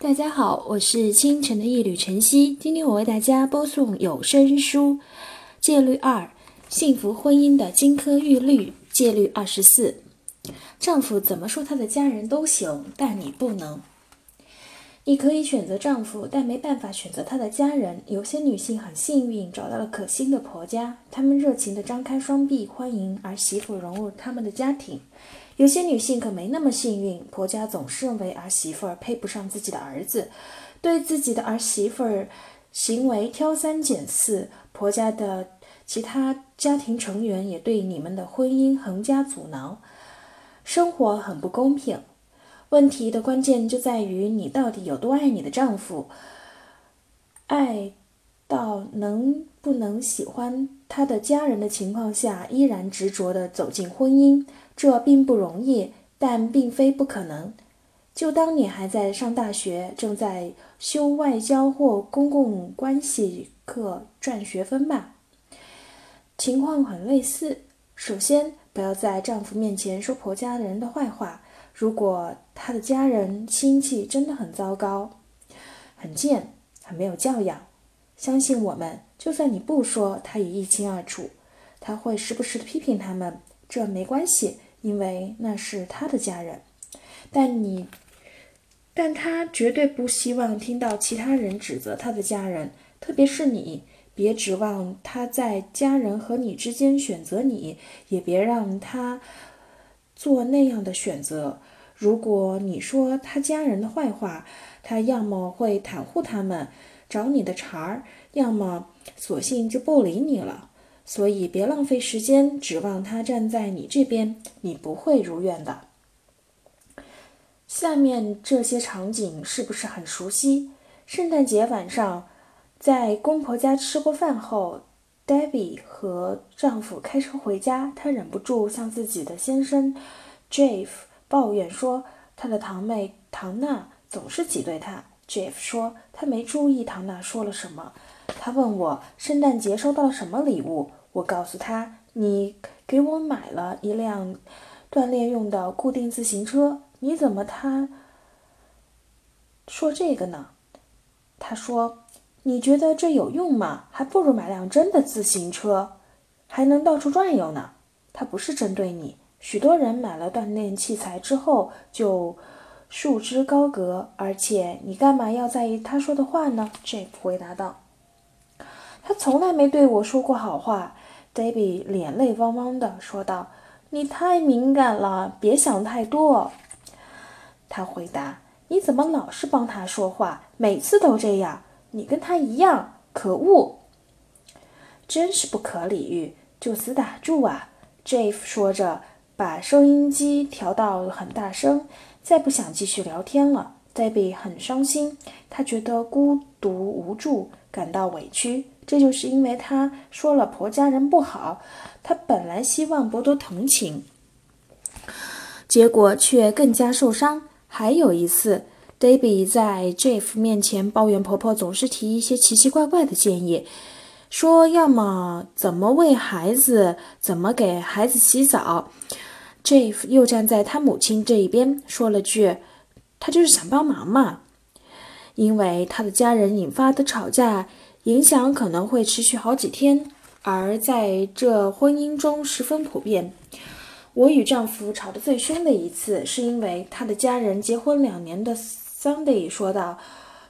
大家好，我是清晨的一缕晨曦。今天我为大家播送有声书《戒律二：幸福婚姻的金科玉律》。戒律二十四：丈夫怎么说他的家人都行，但你不能。你可以选择丈夫，但没办法选择他的家人。有些女性很幸运，找到了可心的婆家，她们热情地张开双臂欢迎儿媳妇融入他们的家庭。有些女性可没那么幸运，婆家总是认为儿媳妇儿配不上自己的儿子，对自己的儿媳妇儿行为挑三拣四。婆家的其他家庭成员也对你们的婚姻横加阻挠，生活很不公平。问题的关键就在于你到底有多爱你的丈夫，爱到能不能喜欢他的家人的情况下，依然执着地走进婚姻。这并不容易，但并非不可能。就当你还在上大学，正在修外交或公共关系课赚学分吧，情况很类似。首先，不要在丈夫面前说婆家人的坏话。如果他的家人亲戚真的很糟糕、很贱、很没有教养，相信我们，就算你不说，他也一清二楚。他会时不时的批评他们，这没关系，因为那是他的家人。但你，但他绝对不希望听到其他人指责他的家人，特别是你。别指望他在家人和你之间选择你，也别让他。做那样的选择。如果你说他家人的坏话，他要么会袒护他们，找你的茬儿，要么索性就不理你了。所以别浪费时间，指望他站在你这边，你不会如愿的。下面这些场景是不是很熟悉？圣诞节晚上，在公婆家吃过饭后。Debbie 和丈夫开车回家，她忍不住向自己的先生 Jeff 抱怨说：“她的堂妹唐娜总是挤兑她。” Jeff 说：“他没注意唐娜说了什么。他问我圣诞节收到了什么礼物。我告诉他：‘你给我买了一辆锻炼用的固定自行车。’你怎么他说这个呢？他说。”你觉得这有用吗？还不如买辆真的自行车，还能到处转悠呢。他不是针对你，许多人买了锻炼器材之后就束之高阁，而且你干嘛要在意他说的话呢？Jeff 回答道。他从来没对我说过好话。Debbie 脸泪汪汪地说道。你太敏感了，别想太多。他回答。你怎么老是帮他说话？每次都这样。你跟他一样可恶，真是不可理喻！就此打住啊！Jeff 说着，把收音机调到很大声，再不想继续聊天了。Debbie 很伤心，她觉得孤独无助，感到委屈。这就是因为她说了婆家人不好，她本来希望博得同情，结果却更加受伤。还有一次。Debbie 在 Jeff 面前抱怨婆婆总是提一些奇奇怪怪的建议，说要么怎么喂孩子，怎么给孩子洗澡。Jeff 又站在他母亲这一边，说了句：“他就是想帮忙嘛。”因为他的家人引发的吵架，影响可能会持续好几天，而在这婚姻中十分普遍。我与丈夫吵得最凶的一次，是因为他的家人结婚两年的。Sunday 说道：“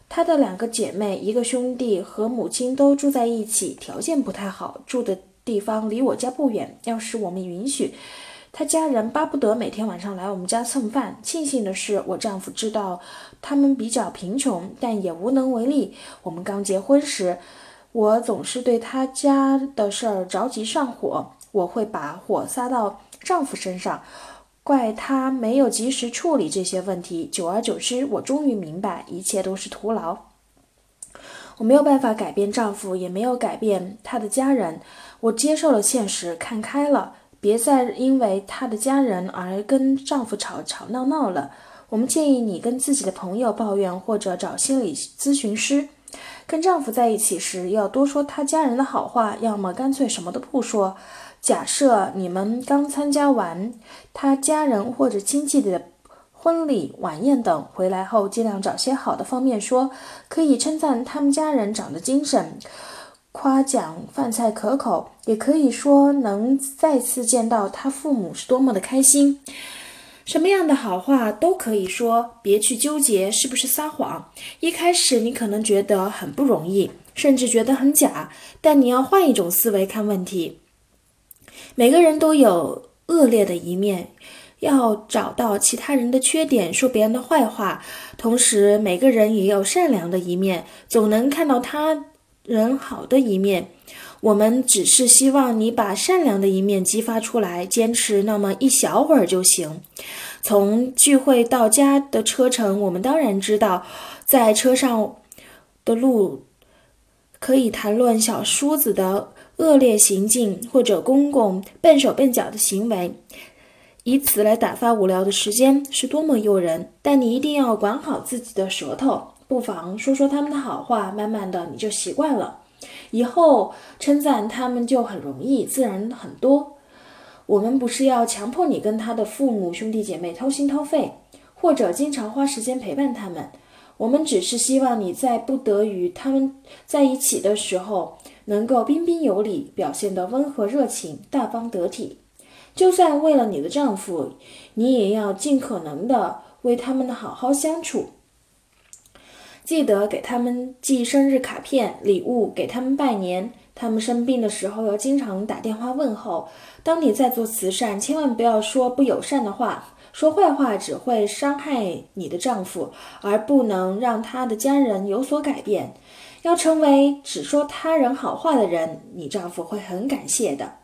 她的两个姐妹，一个兄弟和母亲都住在一起，条件不太好，住的地方离我家不远。要是我们允许，他家人巴不得每天晚上来我们家蹭饭。庆幸的是，我丈夫知道他们比较贫穷，但也无能为力。我们刚结婚时，我总是对他家的事儿着急上火，我会把火撒到丈夫身上。”怪他没有及时处理这些问题，久而久之，我终于明白，一切都是徒劳。我没有办法改变丈夫，也没有改变他的家人。我接受了现实，看开了，别再因为她的家人而跟丈夫吵吵闹闹了。我们建议你跟自己的朋友抱怨，或者找心理咨询师。跟丈夫在一起时，要多说他家人的好话，要么干脆什么都不说。假设你们刚参加完他家人或者亲戚的婚礼、晚宴等，回来后尽量找些好的方面说，可以称赞他们家人长得精神，夸奖饭菜可口，也可以说能再次见到他父母是多么的开心。什么样的好话都可以说，别去纠结是不是撒谎。一开始你可能觉得很不容易，甚至觉得很假，但你要换一种思维看问题。每个人都有恶劣的一面，要找到其他人的缺点，说别人的坏话。同时，每个人也有善良的一面，总能看到他人好的一面。我们只是希望你把善良的一面激发出来，坚持那么一小会儿就行。从聚会到家的车程，我们当然知道，在车上的路可以谈论小叔子的恶劣行径，或者公公笨手笨脚的行为，以此来打发无聊的时间，是多么诱人。但你一定要管好自己的舌头，不妨说说他们的好话，慢慢的你就习惯了。以后称赞他们就很容易，自然很多。我们不是要强迫你跟他的父母、兄弟姐妹掏心掏肺，或者经常花时间陪伴他们。我们只是希望你在不得与他们在一起的时候，能够彬彬有礼，表现得温和热情、大方得体。就算为了你的丈夫，你也要尽可能的为他们的好好相处。记得给他们寄生日卡片、礼物，给他们拜年。他们生病的时候要经常打电话问候。当你在做慈善，千万不要说不友善的话，说坏话只会伤害你的丈夫，而不能让他的家人有所改变。要成为只说他人好话的人，你丈夫会很感谢的，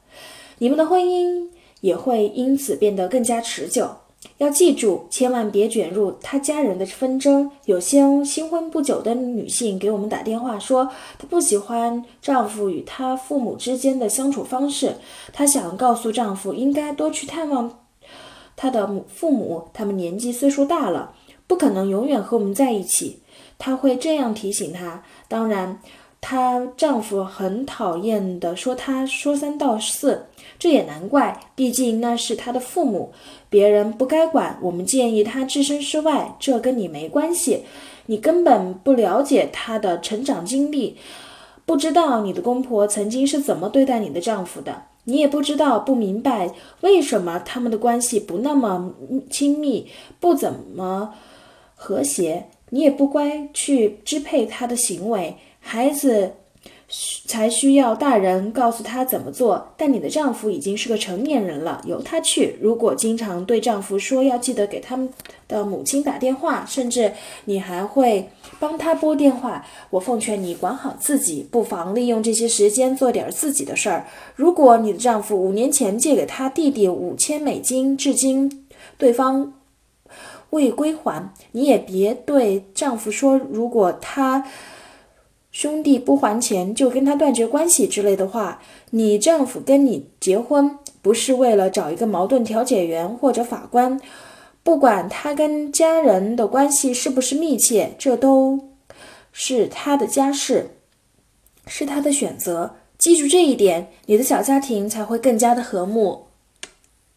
你们的婚姻也会因此变得更加持久。要记住，千万别卷入他家人的纷争。有些新婚不久的女性给我们打电话说，她不喜欢丈夫与她父母之间的相处方式。她想告诉丈夫，应该多去探望她的母父母，他们年纪岁数大了，不可能永远和我们在一起。她会这样提醒他。当然。她丈夫很讨厌的说她说三道四，这也难怪，毕竟那是她的父母，别人不该管。我们建议她置身事外，这跟你没关系，你根本不了解她的成长经历，不知道你的公婆曾经是怎么对待你的丈夫的，你也不知道不明白为什么他们的关系不那么亲密，不怎么和谐，你也不该去支配他的行为。孩子需才需要大人告诉他怎么做，但你的丈夫已经是个成年人了，由他去。如果经常对丈夫说要记得给他们的母亲打电话，甚至你还会帮他拨电话，我奉劝你管好自己，不妨利用这些时间做点自己的事儿。如果你的丈夫五年前借给他弟弟五千美金，至今对方未归还，你也别对丈夫说，如果他。兄弟不还钱就跟他断绝关系之类的话，你丈夫跟你结婚不是为了找一个矛盾调解员或者法官，不管他跟家人的关系是不是密切，这都是他的家事，是他的选择。记住这一点，你的小家庭才会更加的和睦。